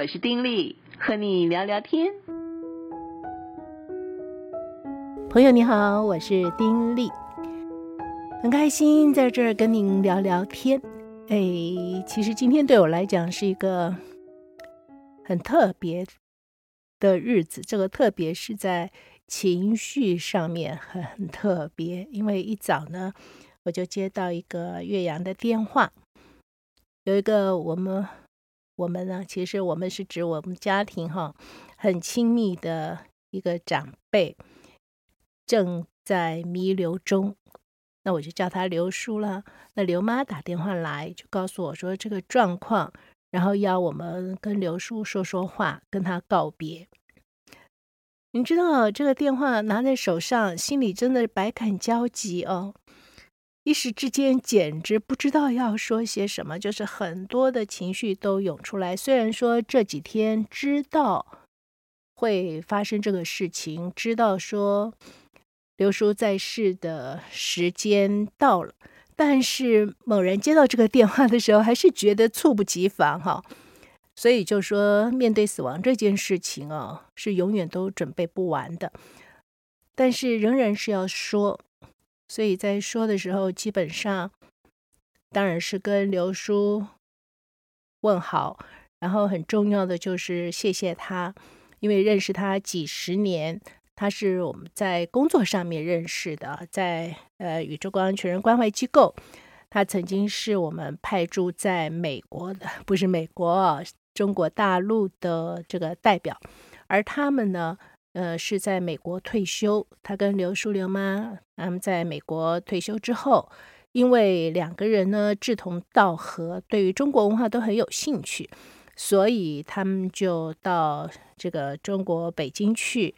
我是丁力，和你聊聊天。朋友你好，我是丁力，很开心在这儿跟您聊聊天。哎，其实今天对我来讲是一个很特别的日子，这个特别是在情绪上面很特别，因为一早呢，我就接到一个岳阳的电话，有一个我们我们呢，其实我们是指我们家庭哈，很亲密的一个长辈正在弥留中。那我就叫他刘叔了。那刘妈打电话来，就告诉我说这个状况，然后要我们跟刘叔说说话，跟他告别。你知道这个电话拿在手上，心里真的百感交集哦，一时之间简直不知道要说些什么，就是很多的情绪都涌出来。虽然说这几天知道会发生这个事情，知道说。刘叔在世的时间到了，但是猛然接到这个电话的时候，还是觉得猝不及防哈。所以就说面对死亡这件事情啊，是永远都准备不完的。但是仍然是要说，所以在说的时候，基本上当然是跟刘叔问好，然后很重要的就是谢谢他，因为认识他几十年。他是我们在工作上面认识的，在呃宇宙光全人关怀机构，他曾经是我们派驻在美国的，不是美国，中国大陆的这个代表，而他们呢，呃是在美国退休。他跟刘叔刘妈他们在美国退休之后，因为两个人呢志同道合，对于中国文化都很有兴趣，所以他们就到这个中国北京去。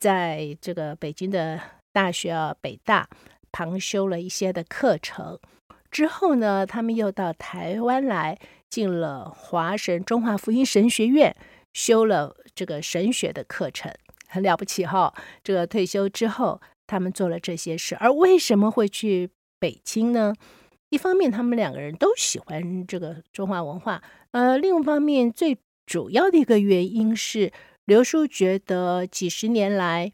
在这个北京的大学啊，北大旁修了一些的课程之后呢，他们又到台湾来，进了华神中华福音神学院，修了这个神学的课程，很了不起哈。这个退休之后，他们做了这些事。而为什么会去北京呢？一方面，他们两个人都喜欢这个中华文化，呃，另一方面，最主要的一个原因是。刘叔觉得几十年来，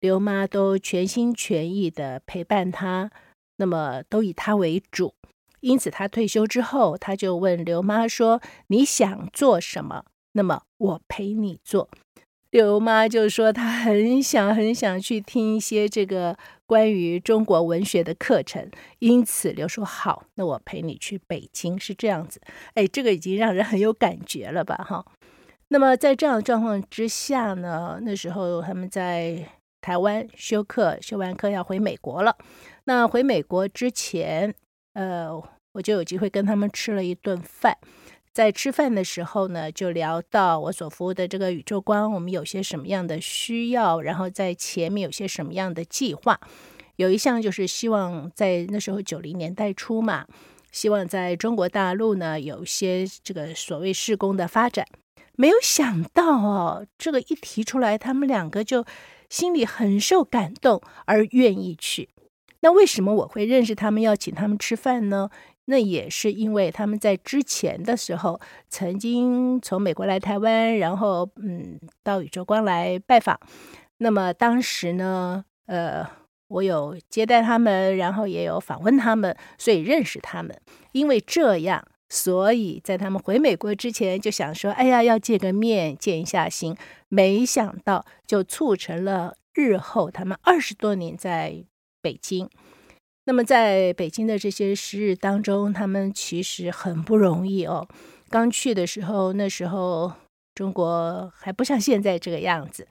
刘妈都全心全意的陪伴他，那么都以他为主。因此，他退休之后，他就问刘妈说：“你想做什么？那么我陪你做。”刘妈就说：“她很想很想去听一些这个关于中国文学的课程。”因此，刘说好，那我陪你去北京，是这样子。哎，这个已经让人很有感觉了吧？哈。那么在这样的状况之下呢，那时候他们在台湾修课，修完课要回美国了。那回美国之前，呃，我就有机会跟他们吃了一顿饭。在吃饭的时候呢，就聊到我所服务的这个宇宙观，我们有些什么样的需要，然后在前面有些什么样的计划。有一项就是希望在那时候九零年代初嘛，希望在中国大陆呢有些这个所谓事工的发展。没有想到哦，这个一提出来，他们两个就心里很受感动，而愿意去。那为什么我会认识他们，要请他们吃饭呢？那也是因为他们在之前的时候曾经从美国来台湾，然后嗯到宇宙光来拜访。那么当时呢，呃，我有接待他们，然后也有访问他们，所以认识他们。因为这样。所以在他们回美国之前，就想说：“哎呀，要见个面，见一下心。”没想到就促成了日后他们二十多年在北京。那么在北京的这些时日当中，他们其实很不容易哦。刚去的时候，那时候中国还不像现在这个样子。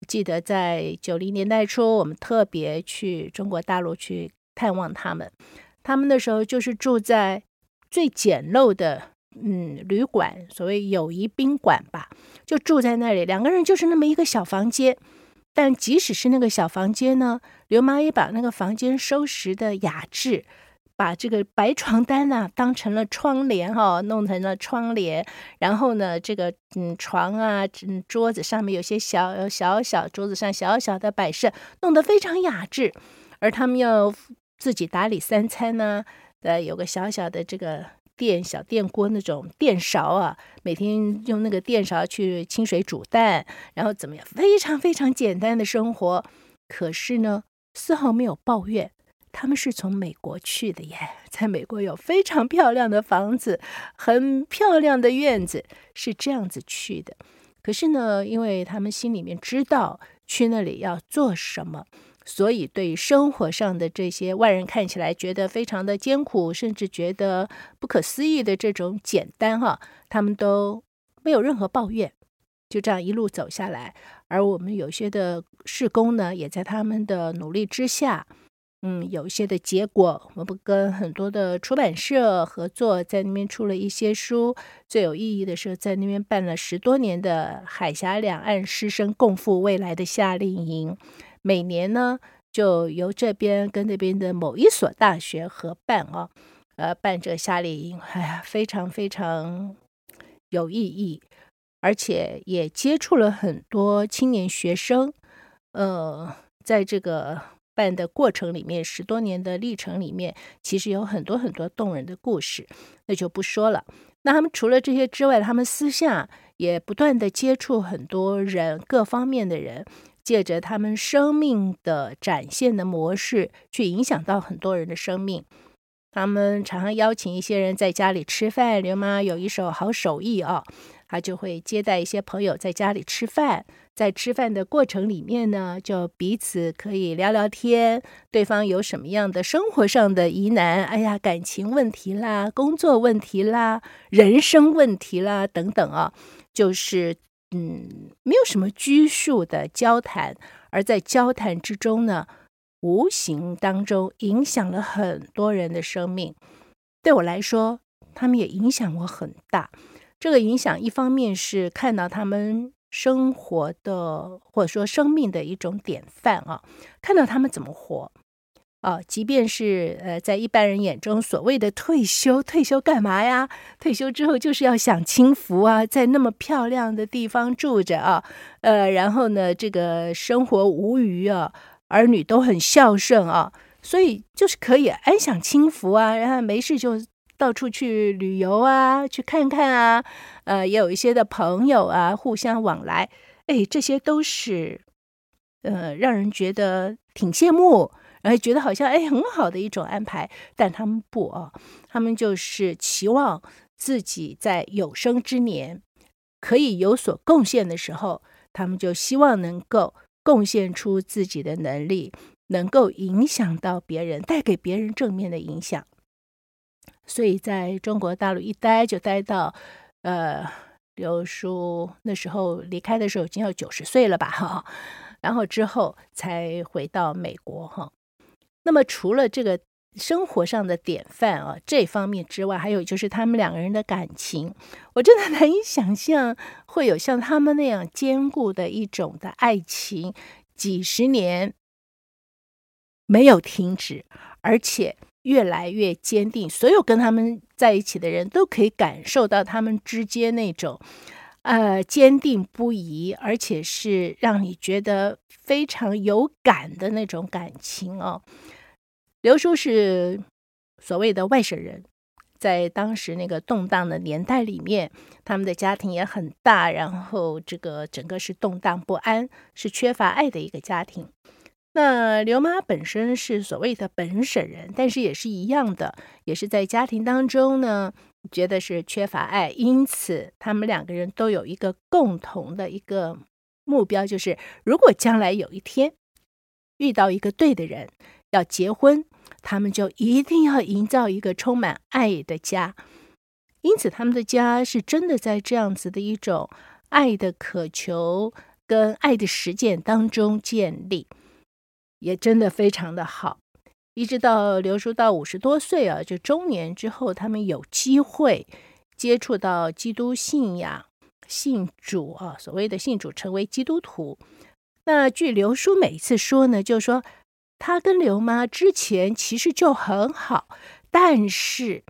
我记得在九零年代初，我们特别去中国大陆去探望他们。他们那时候就是住在。最简陋的，嗯，旅馆，所谓友谊宾馆吧，就住在那里。两个人就是那么一个小房间，但即使是那个小房间呢，刘妈也把那个房间收拾的雅致，把这个白床单啊当成了窗帘哈、哦，弄成了窗帘。然后呢，这个嗯床啊，嗯桌子上面有些小小小桌子上小小的摆设，弄得非常雅致。而他们要自己打理三餐呢。呃，有个小小的这个电小电锅那种电勺啊，每天用那个电勺去清水煮蛋，然后怎么样？非常非常简单的生活。可是呢，丝毫没有抱怨。他们是从美国去的耶，在美国有非常漂亮的房子，很漂亮的院子，是这样子去的。可是呢，因为他们心里面知道去那里要做什么。所以，对生活上的这些外人看起来觉得非常的艰苦，甚至觉得不可思议的这种简单哈，他们都没有任何抱怨，就这样一路走下来。而我们有些的事工呢，也在他们的努力之下，嗯，有一些的结果。我们跟很多的出版社合作，在那边出了一些书。最有意义的是，在那边办了十多年的海峡两岸师生共赴未来的夏令营。每年呢，就由这边跟那边的某一所大学合办啊，呃，办这夏令营，哎呀，非常非常有意义，而且也接触了很多青年学生。呃，在这个办的过程里面，十多年的历程里面，其实有很多很多动人的故事，那就不说了。那他们除了这些之外，他们私下也不断的接触很多人，各方面的人。借着他们生命的展现的模式，去影响到很多人的生命。他们常常邀请一些人在家里吃饭。刘妈有一手好手艺啊，她就会接待一些朋友在家里吃饭。在吃饭的过程里面呢，就彼此可以聊聊天，对方有什么样的生活上的疑难，哎呀，感情问题啦，工作问题啦，人生问题啦，等等啊，就是。嗯，没有什么拘束的交谈，而在交谈之中呢，无形当中影响了很多人的生命。对我来说，他们也影响我很大。这个影响一方面是看到他们生活的或者说生命的一种典范啊，看到他们怎么活。啊，即便是呃，在一般人眼中所谓的退休，退休干嘛呀？退休之后就是要享清福啊，在那么漂亮的地方住着啊，呃，然后呢，这个生活无余啊，儿女都很孝顺啊，所以就是可以安享清福啊，然后没事就到处去旅游啊，去看看啊，呃，也有一些的朋友啊，互相往来，哎，这些都是呃，让人觉得挺羡慕。然后，觉得好像哎很好的一种安排，但他们不啊，他们就是期望自己在有生之年可以有所贡献的时候，他们就希望能够贡献出自己的能力，能够影响到别人，带给别人正面的影响。所以在中国大陆一待就待到呃刘叔那时候离开的时候已经要九十岁了吧哈，然后之后才回到美国哈。那么，除了这个生活上的典范啊这方面之外，还有就是他们两个人的感情，我真的难以想象会有像他们那样坚固的一种的爱情，几十年没有停止，而且越来越坚定。所有跟他们在一起的人都可以感受到他们之间那种呃坚定不移，而且是让你觉得非常有感的那种感情哦。刘叔是所谓的外省人，在当时那个动荡的年代里面，他们的家庭也很大，然后这个整个是动荡不安，是缺乏爱的一个家庭。那刘妈本身是所谓的本省人，但是也是一样的，也是在家庭当中呢，觉得是缺乏爱，因此他们两个人都有一个共同的一个目标，就是如果将来有一天遇到一个对的人。要结婚，他们就一定要营造一个充满爱的家。因此，他们的家是真的在这样子的一种爱的渴求跟爱的实践当中建立，也真的非常的好。一直到刘叔到五十多岁啊，就中年之后，他们有机会接触到基督信仰，信主啊，所谓的信主，成为基督徒。那据刘叔每一次说呢，就是说。他跟刘妈之前其实就很好，但是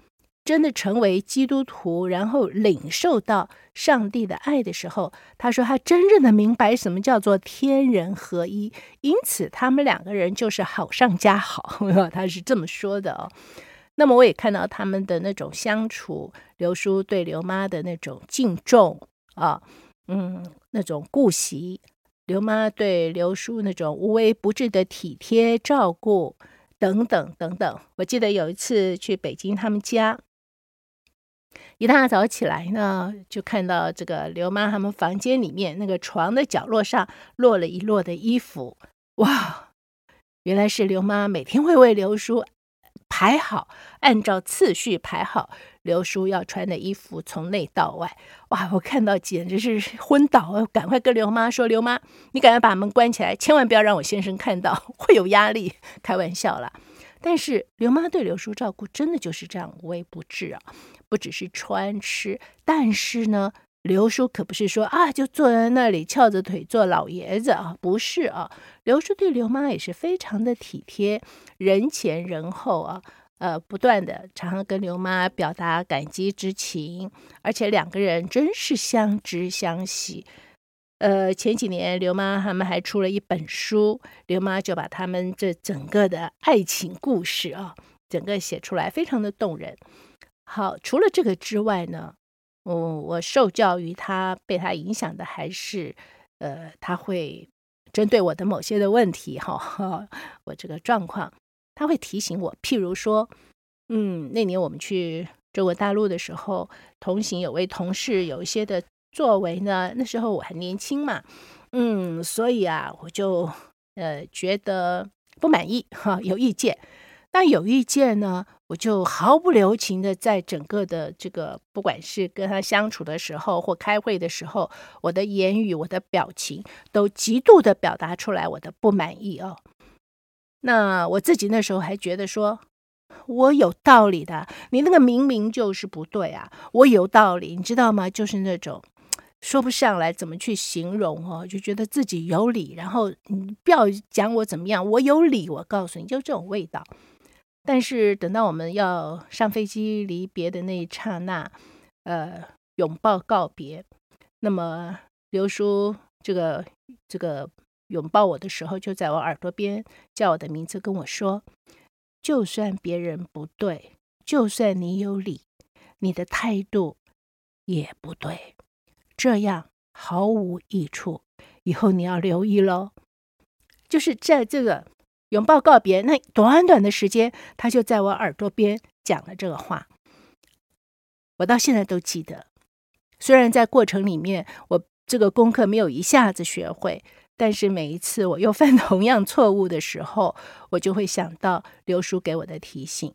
真的成为基督徒，然后领受到上帝的爱的时候，他说他真正的明白什么叫做天人合一，因此他们两个人就是好上加好，他是这么说的哦。那么我也看到他们的那种相处，刘叔对刘妈的那种敬重啊，嗯，那种顾惜，刘妈对刘叔那种无微不至的体贴照顾，等等等等。我记得有一次去北京他们家，一大早起来呢，就看到这个刘妈他们房间里面那个床的角落上落了一摞的衣服，哇，原来是刘妈每天会为刘叔。排好，按照次序排好刘叔要穿的衣服，从内到外。哇，我看到简直是昏倒，赶快跟刘妈说：“刘妈，你赶快把门关起来，千万不要让我先生看到，会有压力。”开玩笑啦。但是刘妈对刘叔照顾真的就是这样无微不至啊，不只是穿吃，但是呢。刘叔可不是说啊，就坐在那里翘着腿做老爷子啊，不是啊。刘叔对刘妈也是非常的体贴，人前人后啊，呃，不断的常常跟刘妈表达感激之情，而且两个人真是相知相惜。呃，前几年刘妈他们还出了一本书，刘妈就把他们这整个的爱情故事啊，整个写出来，非常的动人。好，除了这个之外呢？我、嗯、我受教于他，被他影响的还是，呃，他会针对我的某些的问题，哈、哦，我这个状况，他会提醒我。譬如说，嗯，那年我们去中国大陆的时候，同行有位同事有一些的作为呢，那时候我还年轻嘛，嗯，所以啊，我就呃觉得不满意，哈、有意见。但有意见呢，我就毫不留情的在整个的这个，不管是跟他相处的时候或开会的时候，我的言语、我的表情都极度的表达出来我的不满意哦。那我自己那时候还觉得说，我有道理的，你那个明明就是不对啊，我有道理，你知道吗？就是那种说不上来怎么去形容哦，就觉得自己有理，然后你不要讲我怎么样，我有理，我告诉你，就这种味道。但是等到我们要上飞机离别的那一刹那，呃，拥抱告别，那么刘叔这个这个拥抱我的时候，就在我耳朵边叫我的名字，跟我说：“就算别人不对，就算你有理，你的态度也不对，这样毫无益处，以后你要留意喽。”就是在这个。拥抱告别，那短短的时间，他就在我耳朵边讲了这个话，我到现在都记得。虽然在过程里面，我这个功课没有一下子学会，但是每一次我又犯同样错误的时候，我就会想到刘叔给我的提醒，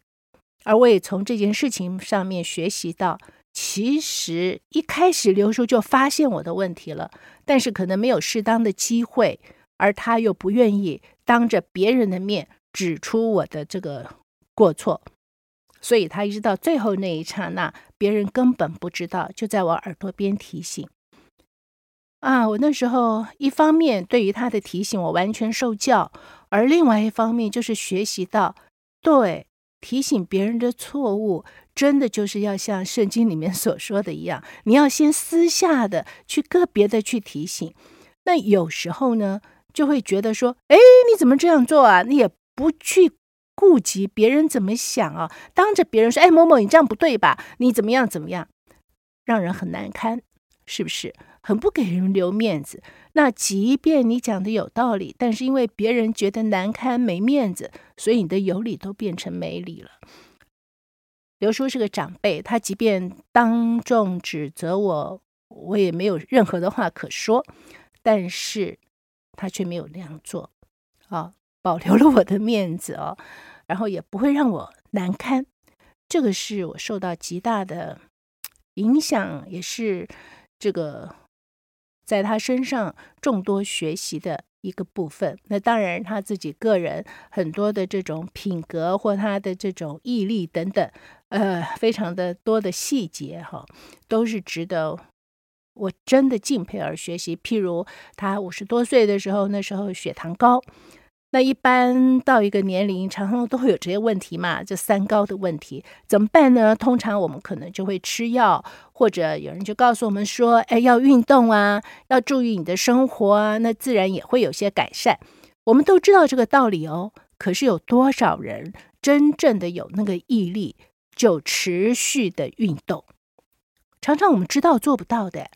而我也从这件事情上面学习到，其实一开始刘叔就发现我的问题了，但是可能没有适当的机会。而他又不愿意当着别人的面指出我的这个过错，所以他一直到最后那一刹那，别人根本不知道，就在我耳朵边提醒。啊，我那时候一方面对于他的提醒我完全受教，而另外一方面就是学习到，对，提醒别人的错误，真的就是要像圣经里面所说的一样，你要先私下的去个别的去提醒。那有时候呢，就会觉得说，哎，你怎么这样做啊？你也不去顾及别人怎么想啊？当着别人说，哎，某某，你这样不对吧？你怎么样怎么样，让人很难堪，是不是？很不给人留面子。那即便你讲的有道理，但是因为别人觉得难堪没面子，所以你的有理都变成没理了。刘叔是个长辈，他即便当众指责我，我也没有任何的话可说，但是。他却没有那样做，啊，保留了我的面子哦，然后也不会让我难堪，这个是我受到极大的影响，也是这个在他身上众多学习的一个部分。那当然，他自己个人很多的这种品格或他的这种毅力等等，呃，非常的多的细节哈，都是值得。我真的敬佩而学习。譬如他五十多岁的时候，那时候血糖高，那一般到一个年龄，常常都会有这些问题嘛，就三高的问题怎么办呢？通常我们可能就会吃药，或者有人就告诉我们说，哎，要运动啊，要注意你的生活啊，那自然也会有些改善。我们都知道这个道理哦，可是有多少人真正的有那个毅力，就持续的运动。常常我们知道做不到的，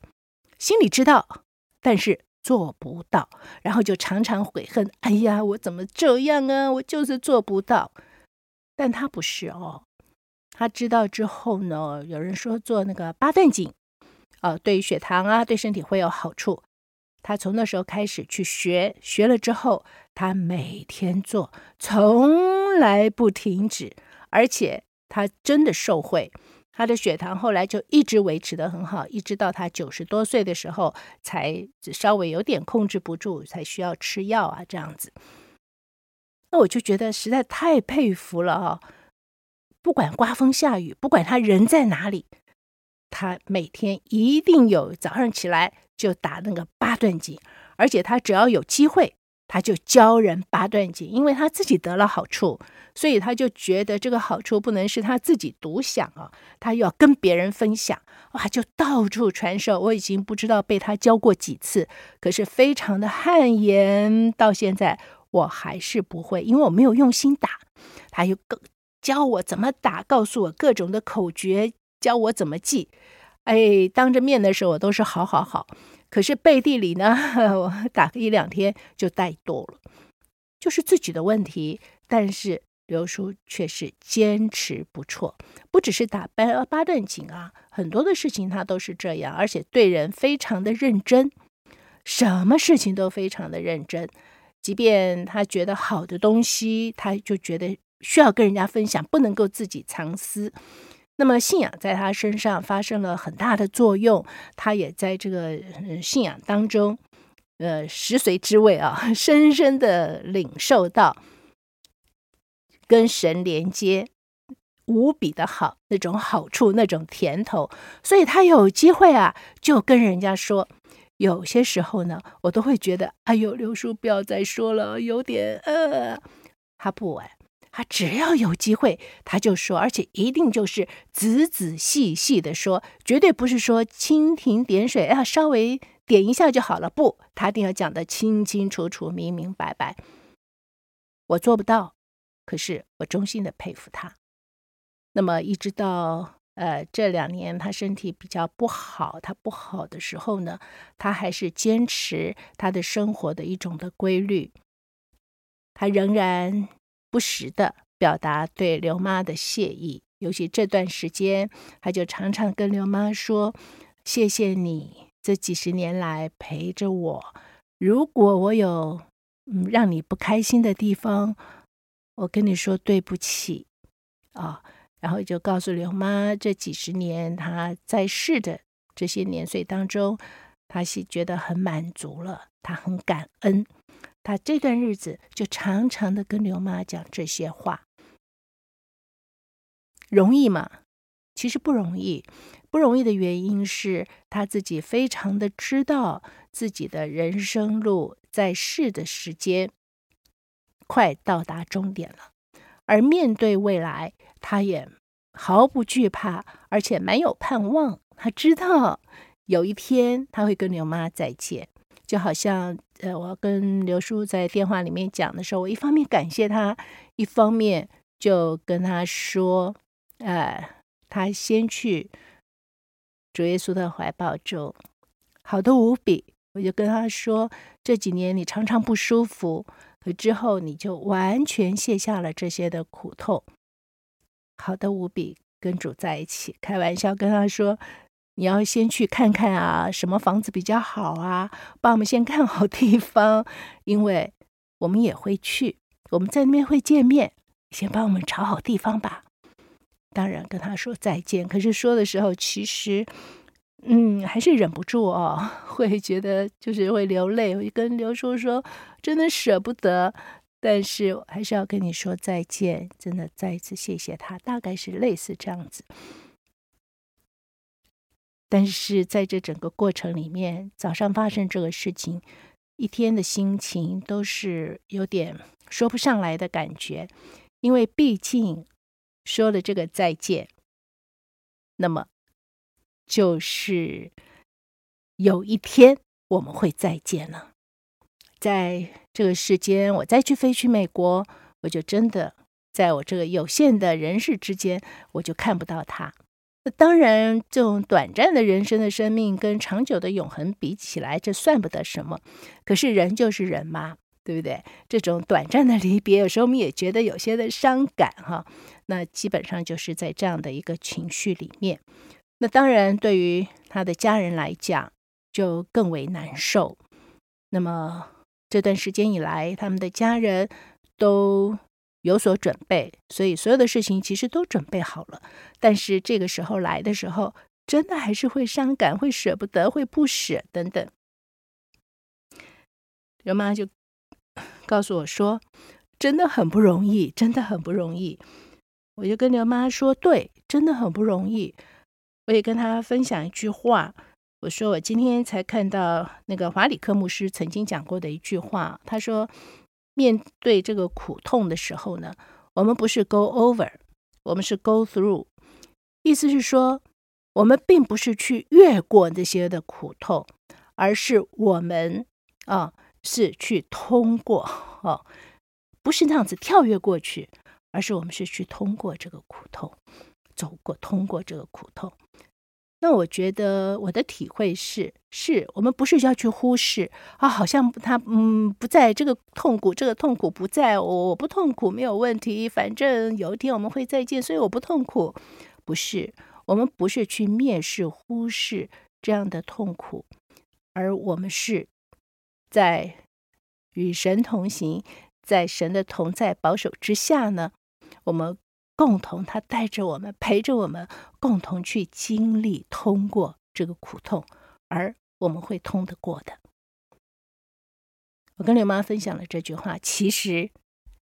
心里知道，但是做不到，然后就常常悔恨：哎呀，我怎么这样啊？我就是做不到。但他不是哦，他知道之后呢，有人说做那个八段锦，呃，对血糖啊，对身体会有好处。他从那时候开始去学，学了之后，他每天做，从来不停止，而且他真的受惠。他的血糖后来就一直维持得很好，一直到他九十多岁的时候，才稍微有点控制不住，才需要吃药啊，这样子。那我就觉得实在太佩服了啊！不管刮风下雨，不管他人在哪里，他每天一定有早上起来就打那个八段锦，而且他只要有机会。他就教人八段锦，因为他自己得了好处，所以他就觉得这个好处不能是他自己独享啊，他要跟别人分享，哇，就到处传授。我已经不知道被他教过几次，可是非常的汗颜，到现在我还是不会，因为我没有用心打。他又教我怎么打，告诉我各种的口诀，教我怎么记。哎，当着面的时候我都是好好好。可是背地里呢，我打个一两天就怠惰了，就是自己的问题。但是刘叔却是坚持不辍，不只是打八八段锦啊，很多的事情他都是这样，而且对人非常的认真，什么事情都非常的认真。即便他觉得好的东西，他就觉得需要跟人家分享，不能够自己藏私。那么信仰在他身上发生了很大的作用，他也在这个信仰当中，呃，食髓知味啊，深深的领受到跟神连接无比的好那种好处，那种甜头，所以他有机会啊，就跟人家说。有些时候呢，我都会觉得，哎呦，刘叔不要再说了，有点呃，他不玩。他只要有机会，他就说，而且一定就是仔仔细细的说，绝对不是说蜻蜓点水，啊，稍微点一下就好了。不，他一定要讲得清清楚楚、明明白白。我做不到，可是我衷心的佩服他。那么一直到呃这两年他身体比较不好，他不好的时候呢，他还是坚持他的生活的一种的规律，他仍然。不时的表达对刘妈的谢意，尤其这段时间，他就常常跟刘妈说：“谢谢你这几十年来陪着我。如果我有嗯让你不开心的地方，我跟你说对不起啊。”然后就告诉刘妈，这几十年他在世的这些年岁当中，他是觉得很满足了，他很感恩。他这段日子就常常的跟刘妈讲这些话，容易吗？其实不容易。不容易的原因是他自己非常的知道自己的人生路在世的时间快到达终点了，而面对未来，他也毫不惧怕，而且蛮有盼望。他知道有一天他会跟刘妈再见。就好像，呃，我要跟刘叔在电话里面讲的时候，我一方面感谢他，一方面就跟他说，呃，他先去主耶稣的怀抱中，好的无比。我就跟他说，这几年你常常不舒服，可之后你就完全卸下了这些的苦痛，好的无比，跟主在一起。开玩笑跟他说。你要先去看看啊，什么房子比较好啊？帮我们先看好地方，因为我们也会去，我们在那边会见面。先帮我们找好地方吧。当然跟他说再见，可是说的时候，其实，嗯，还是忍不住哦，会觉得就是会流泪。我就跟刘叔说，真的舍不得，但是还是要跟你说再见，真的再一次谢谢他，大概是类似这样子。但是在这整个过程里面，早上发生这个事情，一天的心情都是有点说不上来的感觉，因为毕竟说了这个再见，那么就是有一天我们会再见了。在这个世间，我再去飞去美国，我就真的在我这个有限的人世之间，我就看不到它。当然，这种短暂的人生的生命跟长久的永恒比起来，这算不得什么。可是人就是人嘛，对不对？这种短暂的离别，有时候我们也觉得有些的伤感哈。那基本上就是在这样的一个情绪里面。那当然，对于他的家人来讲，就更为难受。那么这段时间以来，他们的家人都有所准备，所以所有的事情其实都准备好了。但是这个时候来的时候，真的还是会伤感，会舍不得，会不舍等等。刘妈就 告诉我说：“真的很不容易，真的很不容易。”我就跟刘妈说：“对，真的很不容易。”我也跟她分享一句话，我说：“我今天才看到那个华理克牧师曾经讲过的一句话，他说。”面对这个苦痛的时候呢，我们不是 go over，我们是 go through。意思是说，我们并不是去越过那些的苦痛，而是我们啊是去通过哦，不是那样子跳跃过去，而是我们是去通过这个苦痛，走过通过这个苦痛。那我觉得我的体会是，是我们不是要去忽视啊，好像他嗯不在这个痛苦，这个痛苦不在，我我不痛苦没有问题，反正有一天我们会再见，所以我不痛苦。不是，我们不是去蔑视、忽视这样的痛苦，而我们是在与神同行，在神的同在保守之下呢，我们。共同，他带着我们，陪着我们，共同去经历、通过这个苦痛，而我们会通得过的。我跟刘妈分享了这句话，其实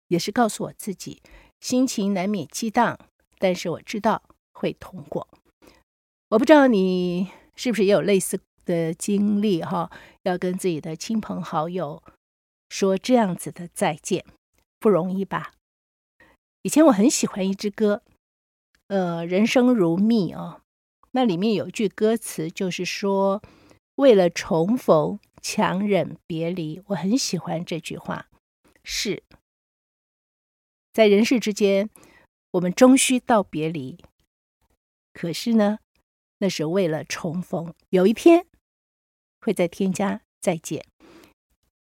也是告诉我自己，心情难免激荡，但是我知道会通过。我不知道你是不是也有类似的经历哈？要跟自己的亲朋好友说这样子的再见，不容易吧？以前我很喜欢一支歌，呃，人生如蜜哦，那里面有句歌词，就是说为了重逢，强忍别离。我很喜欢这句话，是在人世之间，我们终须道别离。可是呢，那是为了重逢，有一天会在天家再见。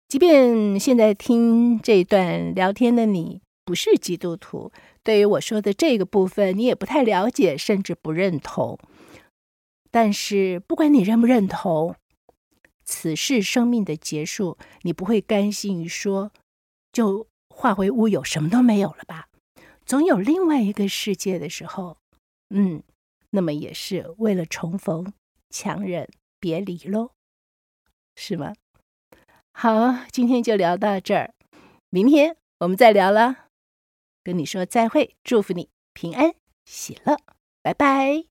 即便现在听这段聊天的你。不是基督徒，对于我说的这个部分，你也不太了解，甚至不认同。但是，不管你认不认同，此世生命的结束，你不会甘心于说就化为乌有，什么都没有了吧？总有另外一个世界的时候，嗯，那么也是为了重逢，强忍别离喽，是吗？好，今天就聊到这儿，明天我们再聊了。跟你说再会，祝福你平安喜乐，拜拜。